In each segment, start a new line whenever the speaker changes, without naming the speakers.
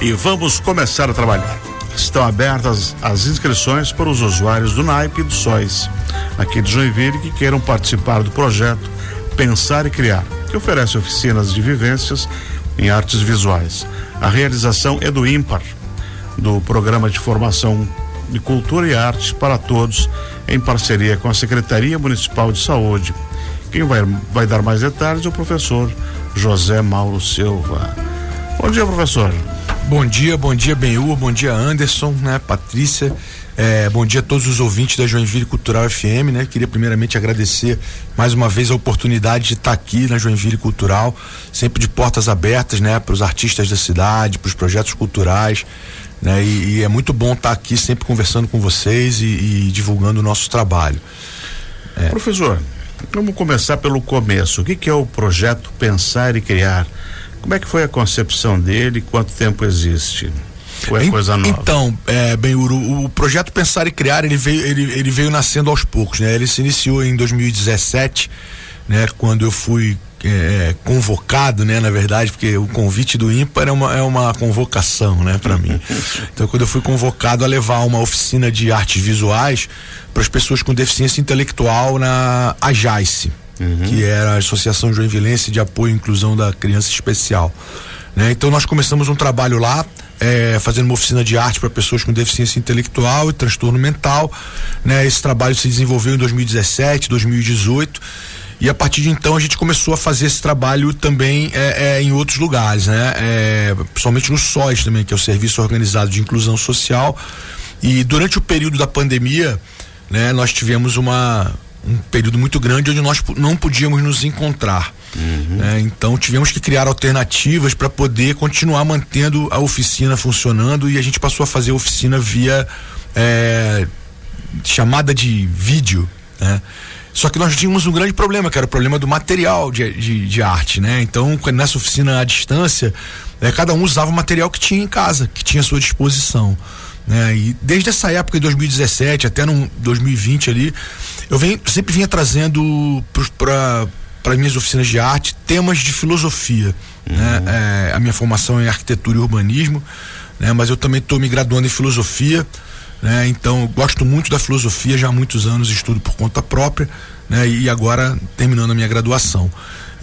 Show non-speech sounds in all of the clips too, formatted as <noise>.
e vamos começar a trabalhar. Estão abertas as inscrições para os usuários do NAIP e do SOIS, aqui de Joinville, que queiram participar do projeto Pensar e Criar, que oferece oficinas de vivências em artes visuais. A realização é do IMPAR, do Programa de Formação de Cultura e Arte para Todos, em parceria com a Secretaria Municipal de Saúde. Quem vai, vai dar mais detalhes é o professor José Mauro Silva. Bom dia, professor.
Bom dia, bom dia, Benhur, bom dia, Anderson, né, Patrícia. É, bom dia a todos os ouvintes da Joinville Cultural FM, né? Queria primeiramente agradecer mais uma vez a oportunidade de estar aqui na Joinville Cultural, sempre de portas abertas, né, para os artistas da cidade, para os projetos culturais, né? E, e, é muito bom estar aqui sempre conversando com vocês e, e divulgando o nosso trabalho.
É. Professor, vamos começar pelo começo. O que, que é o projeto Pensar e Criar? Como é que foi a concepção dele? Quanto tempo existe? Ou é coisa nova?
Então, é, bem, o, o, projeto Pensar e Criar, ele veio, ele, ele veio nascendo aos poucos, né? Ele se iniciou em 2017, né? Quando eu fui é, convocado, né, na verdade, porque o convite do ímpar é uma, é uma convocação, né, para mim. <laughs> Então, quando eu fui convocado a levar uma oficina de artes visuais para as pessoas com deficiência intelectual na AJAICE, uhum. que era a Associação Joinvilense de Apoio e Inclusão da Criança Especial. Né? Então nós começamos um trabalho lá, é, fazendo uma oficina de arte para pessoas com deficiência intelectual e transtorno mental. Né? Esse trabalho se desenvolveu em 2017, 2018. E a partir de então a gente começou a fazer esse trabalho também é, é, em outros lugares, né? É, principalmente no SOS também, que é o Serviço Organizado de Inclusão Social. E durante o período da pandemia, né, nós tivemos uma, um período muito grande onde nós não podíamos nos encontrar. Uhum. Né? Então tivemos que criar alternativas para poder continuar mantendo a oficina funcionando e a gente passou a fazer a oficina via é, chamada de vídeo. Né? Só que nós tínhamos um grande problema, que era o problema do material de, de, de arte, né? Então, nessa oficina à distância, é, cada um usava o material que tinha em casa, que tinha à sua disposição. Né? E desde essa época de 2017 até no 2020 ali, eu venho, sempre vinha trazendo para as minhas oficinas de arte temas de filosofia. Né? Uhum. Né? É, a minha formação é em arquitetura e urbanismo, né? mas eu também estou me graduando em filosofia. Né? Então, gosto muito da filosofia, já há muitos anos estudo por conta própria, né? E agora terminando a minha graduação.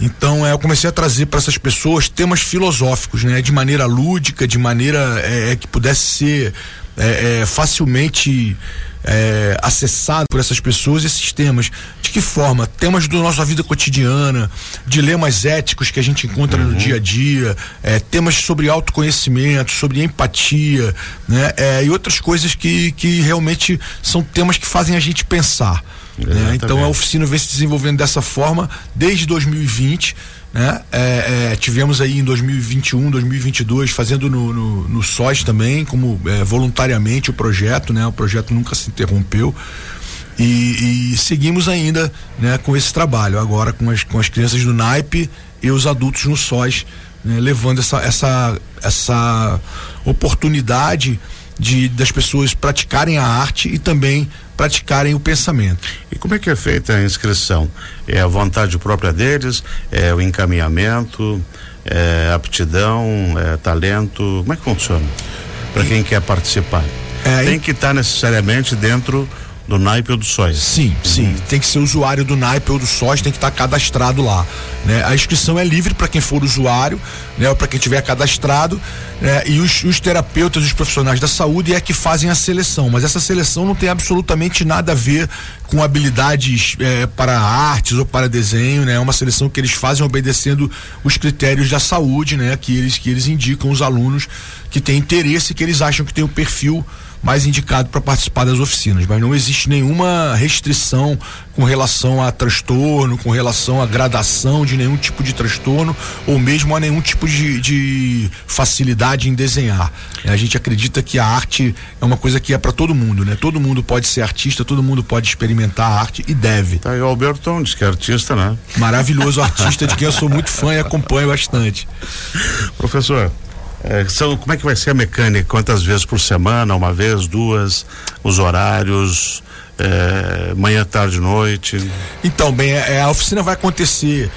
Então, é, eu comecei a trazer para essas pessoas temas filosóficos, né? De maneira lúdica, de maneira é, é que pudesse ser é, é, facilmente é, acessado por essas pessoas esses temas. De que forma? Temas da nossa vida cotidiana, dilemas éticos que a gente encontra uhum. no dia a dia, temas sobre autoconhecimento, sobre empatia, né? E outras coisas que, que realmente são temas que fazem a gente pensar. Né? Então a oficina vem se desenvolvendo dessa forma desde 2020 né? É, é, tivemos aí em 2021, 2022 fazendo no, no, no SOS também, como é, voluntariamente o projeto, né? O projeto nunca se interrompeu. E, e, seguimos ainda né, com esse trabalho, agora com as, com as crianças do naipe e os adultos no SOS, né, levando essa, essa, essa oportunidade de das pessoas praticarem a arte e também praticarem o pensamento.
E como é que é feita a inscrição? É a vontade própria deles? É o encaminhamento? É aptidão? É talento? Como é que funciona? Para quem quer participar? É, Tem que estar tá necessariamente dentro do naipe ou do sóis.
Sim, uhum. sim. Tem que ser usuário do naipe ou do sóis, tem que estar tá cadastrado lá. Né? A inscrição é livre para quem for usuário, né? Ou para quem tiver cadastrado, né? E os, os, terapeutas, os profissionais da saúde é que fazem a seleção. Mas essa seleção não tem absolutamente nada a ver com habilidades é, para artes ou para desenho, né? É uma seleção que eles fazem obedecendo os critérios da saúde, né? Que eles que eles indicam os alunos que têm interesse, que eles acham que tem o perfil mais indicado para participar das oficinas, mas não existe nenhuma restrição com relação a transtorno, com relação à gradação de nenhum tipo de transtorno ou mesmo a nenhum tipo de, de facilidade em desenhar. É, a gente acredita que a arte é uma coisa que é para todo mundo, né? Todo mundo pode ser artista, todo mundo pode experimentar a arte e deve.
Tá aí o Alberto diz que é artista, né?
Maravilhoso artista de quem eu sou muito fã e acompanho bastante.
Professor, é, são, como é que vai ser a mecânica? Quantas vezes por semana? Uma vez, duas? Os horários? É, manhã, tarde, noite?
Então, bem, é, a oficina vai acontecer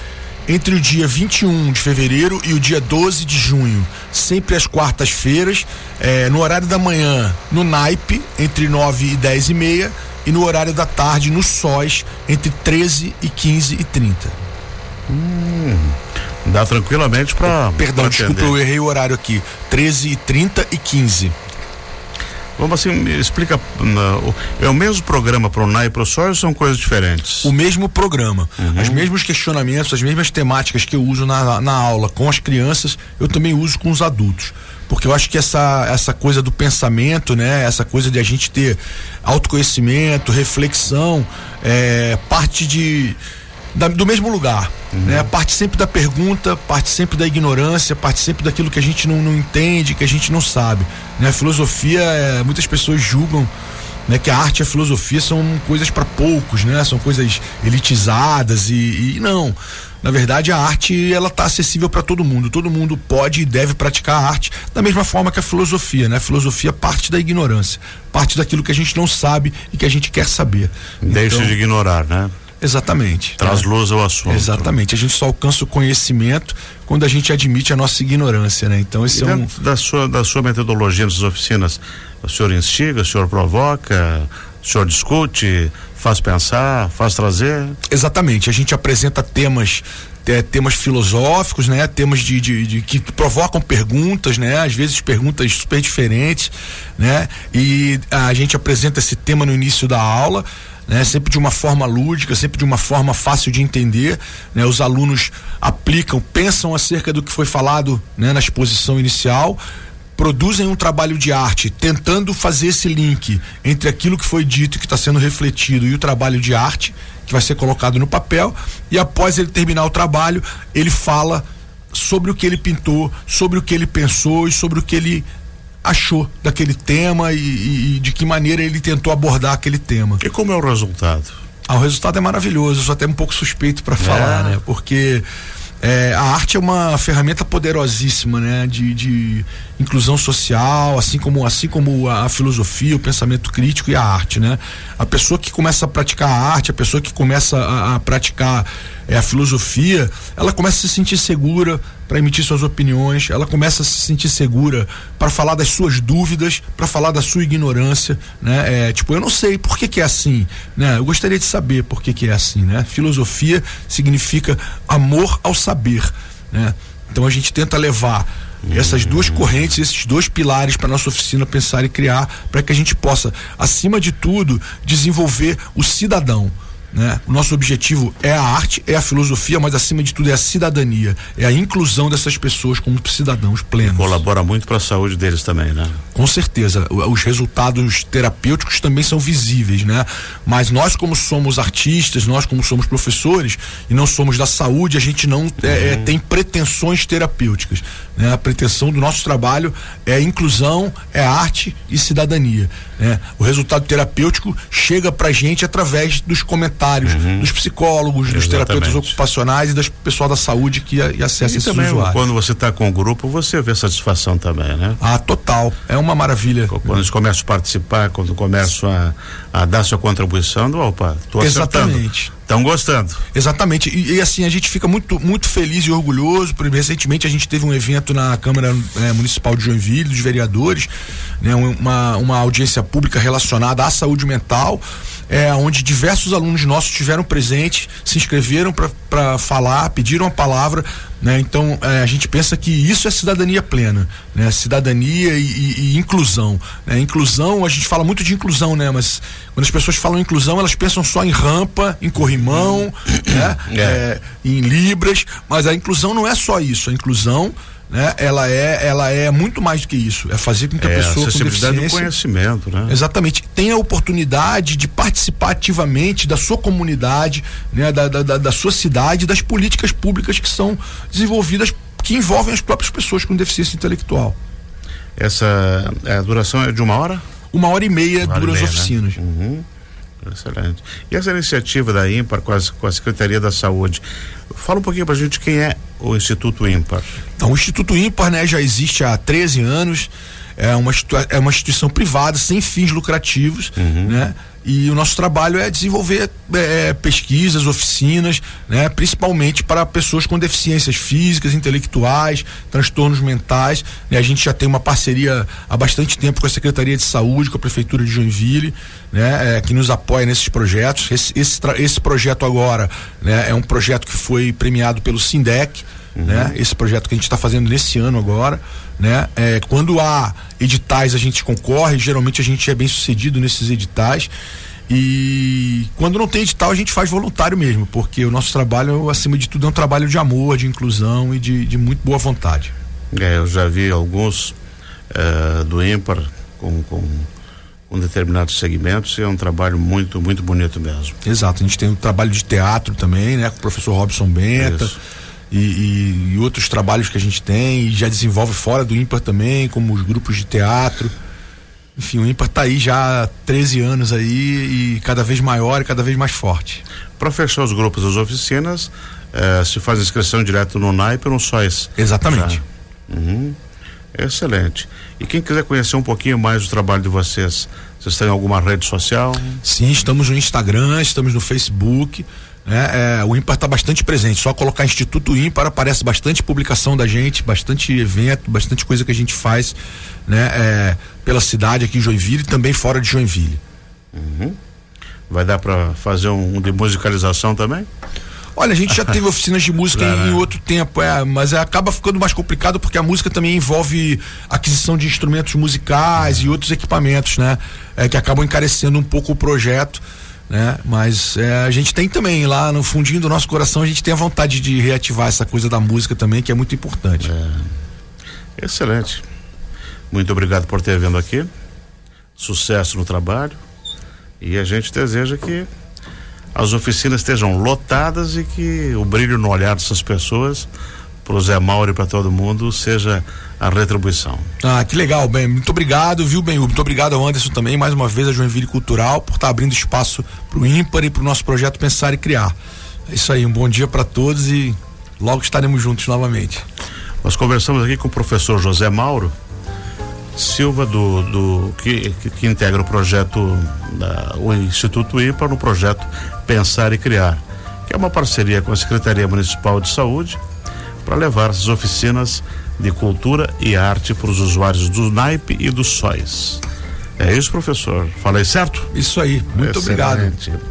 entre o dia 21 de fevereiro e o dia 12 de junho, sempre às quartas-feiras, é, no horário da manhã, no naipe, entre 9 e 10 e meia, e no horário da tarde, no SOS, entre 13 e 15 e 30.
Hum, dá tranquilamente para.
Perdão, pra desculpa, eu errei o horário aqui. 13 e 30 e 15.
Vamos assim, explica. É o mesmo programa para o NAI e para o SOI ou são coisas diferentes?
O mesmo programa. Uhum. Os mesmos questionamentos, as mesmas temáticas que eu uso na, na aula com as crianças, eu também uso com os adultos porque eu acho que essa, essa coisa do pensamento, né, essa coisa de a gente ter autoconhecimento, reflexão, é, parte de da, do mesmo lugar. Uhum. Né? Parte sempre da pergunta, parte sempre da ignorância, parte sempre daquilo que a gente não, não entende, que a gente não sabe. Né? A filosofia, é, muitas pessoas julgam né, que a arte e a filosofia são coisas para poucos, né? São coisas elitizadas e, e, não. Na verdade, a arte ela está acessível para todo mundo. Todo mundo pode e deve praticar a arte da mesma forma que a filosofia, né? A filosofia parte da ignorância, parte daquilo que a gente não sabe e que a gente quer saber.
Deixa então, de ignorar, né?
Exatamente.
Traz luz ao assunto.
Exatamente. A gente só alcança o conhecimento quando a gente admite a nossa ignorância, né? Então esse e é um
da sua da sua metodologia nas oficinas, o senhor instiga, o senhor provoca, o senhor discute, faz pensar, faz trazer?
Exatamente. A gente apresenta temas é, temas filosóficos, né? Temas de, de, de, que provocam perguntas, né? Às vezes perguntas super diferentes, né? E a gente apresenta esse tema no início da aula né? Sempre de uma forma lúdica, sempre de uma forma fácil de entender, né? Os alunos aplicam, pensam acerca do que foi falado, né? Na exposição inicial, produzem um trabalho de arte tentando fazer esse link entre aquilo que foi dito e que está sendo refletido e o trabalho de arte que vai ser colocado no papel e após ele terminar o trabalho ele fala sobre o que ele pintou, sobre o que ele pensou e sobre o que ele achou daquele tema e, e, de que maneira ele tentou abordar aquele tema.
E como é o resultado?
Ah, o resultado é maravilhoso, eu sou até um pouco suspeito para falar, é. né? Porque é, a arte é uma ferramenta poderosíssima, né? De, de, inclusão social, assim como, assim como a, a, filosofia, o pensamento crítico e a arte, né? A pessoa que começa a praticar a arte, a pessoa que começa a, a praticar é, a filosofia, ela começa a se sentir segura para emitir suas opiniões, ela começa a se sentir segura para falar das suas dúvidas, para falar da sua ignorância, né? É, tipo, eu não sei por que, que é assim, né? Eu gostaria de saber por que, que é assim, né? Filosofia significa amor ao saber, né? Então a gente tenta levar essas duas correntes, esses dois pilares para nossa oficina pensar e criar, para que a gente possa, acima de tudo, desenvolver o cidadão. Né? O nosso objetivo é a arte, é a filosofia, mas acima de tudo é a cidadania, é a inclusão dessas pessoas como cidadãos plenos.
Colabora muito para a saúde deles também, né?
Com certeza, os resultados terapêuticos também são visíveis, né? Mas nós como somos artistas, nós como somos professores e não somos da saúde, a gente não é, é, tem pretensões terapêuticas. Né? A pretensão do nosso trabalho é inclusão, é arte e cidadania. Né? O resultado terapêutico chega pra gente através dos comentários uhum. dos psicólogos, Exatamente. dos terapeutas ocupacionais e das pessoal da saúde que a, acessa e esses também, usuários.
Quando você está com o grupo, você vê satisfação também, né?
Ah, total. É uma maravilha.
Quando eles começam a participar, quando começam a, a dar sua contribuição, opa, tô acertando.
Exatamente.
Estão gostando.
Exatamente. E, e, assim, a gente fica muito, muito feliz e orgulhoso. Porque recentemente a gente teve um evento na Câmara é, Municipal de Joinville, dos vereadores, né, uma, uma audiência pública relacionada à saúde mental é, onde diversos alunos nossos tiveram presente, se inscreveram para falar, pediram a palavra. Né? Então é, a gente pensa que isso é cidadania plena, né? cidadania e, e, e inclusão. Né? Inclusão, a gente fala muito de inclusão, né? mas quando as pessoas falam inclusão, elas pensam só em rampa, em corrimão, né? É. É, em libras, mas a inclusão não é só isso. A inclusão né? Ela é, ela é muito mais do que isso. É fazer com que a é, pessoa a com deficiência
do conhecimento, né?
Exatamente, tenha a oportunidade de participar ativamente da sua comunidade, né? Da, da, da sua cidade, das políticas públicas que são desenvolvidas que envolvem as próprias pessoas com deficiência intelectual.
Essa a duração é de uma hora?
Uma hora e meia dura as né? oficinas.
Né? Uhum. Excelente. E essa iniciativa da IMPAR com, as, com a Secretaria da Saúde, fala um pouquinho para a gente quem é o Instituto IMPAR.
Então, o Instituto IMPAR né, já existe há 13 anos. é uma, é uma instituição privada, sem fins lucrativos, uhum. né? E o nosso trabalho é desenvolver é, pesquisas, oficinas, né, principalmente para pessoas com deficiências físicas, intelectuais, transtornos mentais. Né, a gente já tem uma parceria há bastante tempo com a Secretaria de Saúde, com a Prefeitura de Joinville, né, é, que nos apoia nesses projetos. Esse, esse, esse projeto agora né, é um projeto que foi premiado pelo SINDEC, uhum. né, esse projeto que a gente está fazendo nesse ano agora. Né? É, quando há editais a gente concorre, geralmente a gente é bem sucedido nesses editais. E quando não tem edital, a gente faz voluntário mesmo, porque o nosso trabalho, acima de tudo, é um trabalho de amor, de inclusão e de, de muito boa vontade.
É, eu já vi alguns é, do ímpar com, com, com, determinados segmentos e é um trabalho muito, muito bonito mesmo.
Exato, a gente tem um trabalho de teatro também, né, com o professor Robson Benta. Isso e, e, e, outros trabalhos que a gente tem e já desenvolve fora do ímpar também, como os grupos de teatro. Enfim, o ímpar está aí já há 13 anos aí e cada vez maior e cada vez mais forte.
Para fechar os grupos das oficinas, eh, se faz inscrição direto no NAIP ou no SOIS?
Exatamente.
Uhum. Excelente. E quem quiser conhecer um pouquinho mais do trabalho de vocês, vocês têm alguma rede social?
Sim, estamos no Instagram, estamos no Facebook. Né? É, o ímpar está bastante presente. Só colocar Instituto Ímpar aparece bastante publicação da gente, bastante evento, bastante coisa que a gente faz né? É, pela cidade aqui em Joinville e também fora de Joinville.
Uhum. Vai dar para fazer um, de musicalização também?
Olha, a gente já teve <laughs> oficinas de música claro. em, em, outro tempo, é, mas é, acaba ficando mais complicado porque a música também envolve aquisição de instrumentos musicais uhum. e outros equipamentos, né? É, que acabam encarecendo um pouco o projeto né? Mas é, a gente tem também lá no fundinho do nosso coração a gente tem a vontade de reativar essa coisa da música também que é muito importante.
É. Excelente. Muito obrigado por ter vindo aqui. Sucesso no trabalho e a gente deseja que as oficinas estejam lotadas e que o brilho no olhar dessas pessoas para o Zé Mauro e para todo mundo seja a retribuição.
Ah, que legal, bem. Muito obrigado, viu, bem? Muito obrigado ao Anderson também, mais uma vez, a Joinville Cultural, por estar tá abrindo espaço para o ímpar e para o nosso projeto Pensar e Criar. É isso aí, um bom dia para todos e logo estaremos juntos novamente.
Nós conversamos aqui com o professor José Mauro Silva, do, do que, que, que integra o projeto, da, o Instituto IPA, no projeto Pensar e Criar, que é uma parceria com a Secretaria Municipal de Saúde para levar essas oficinas de cultura e arte para os usuários do NAIP e do SOIS. É isso, professor? Falei certo?
Isso aí. Muito Excelente. obrigado.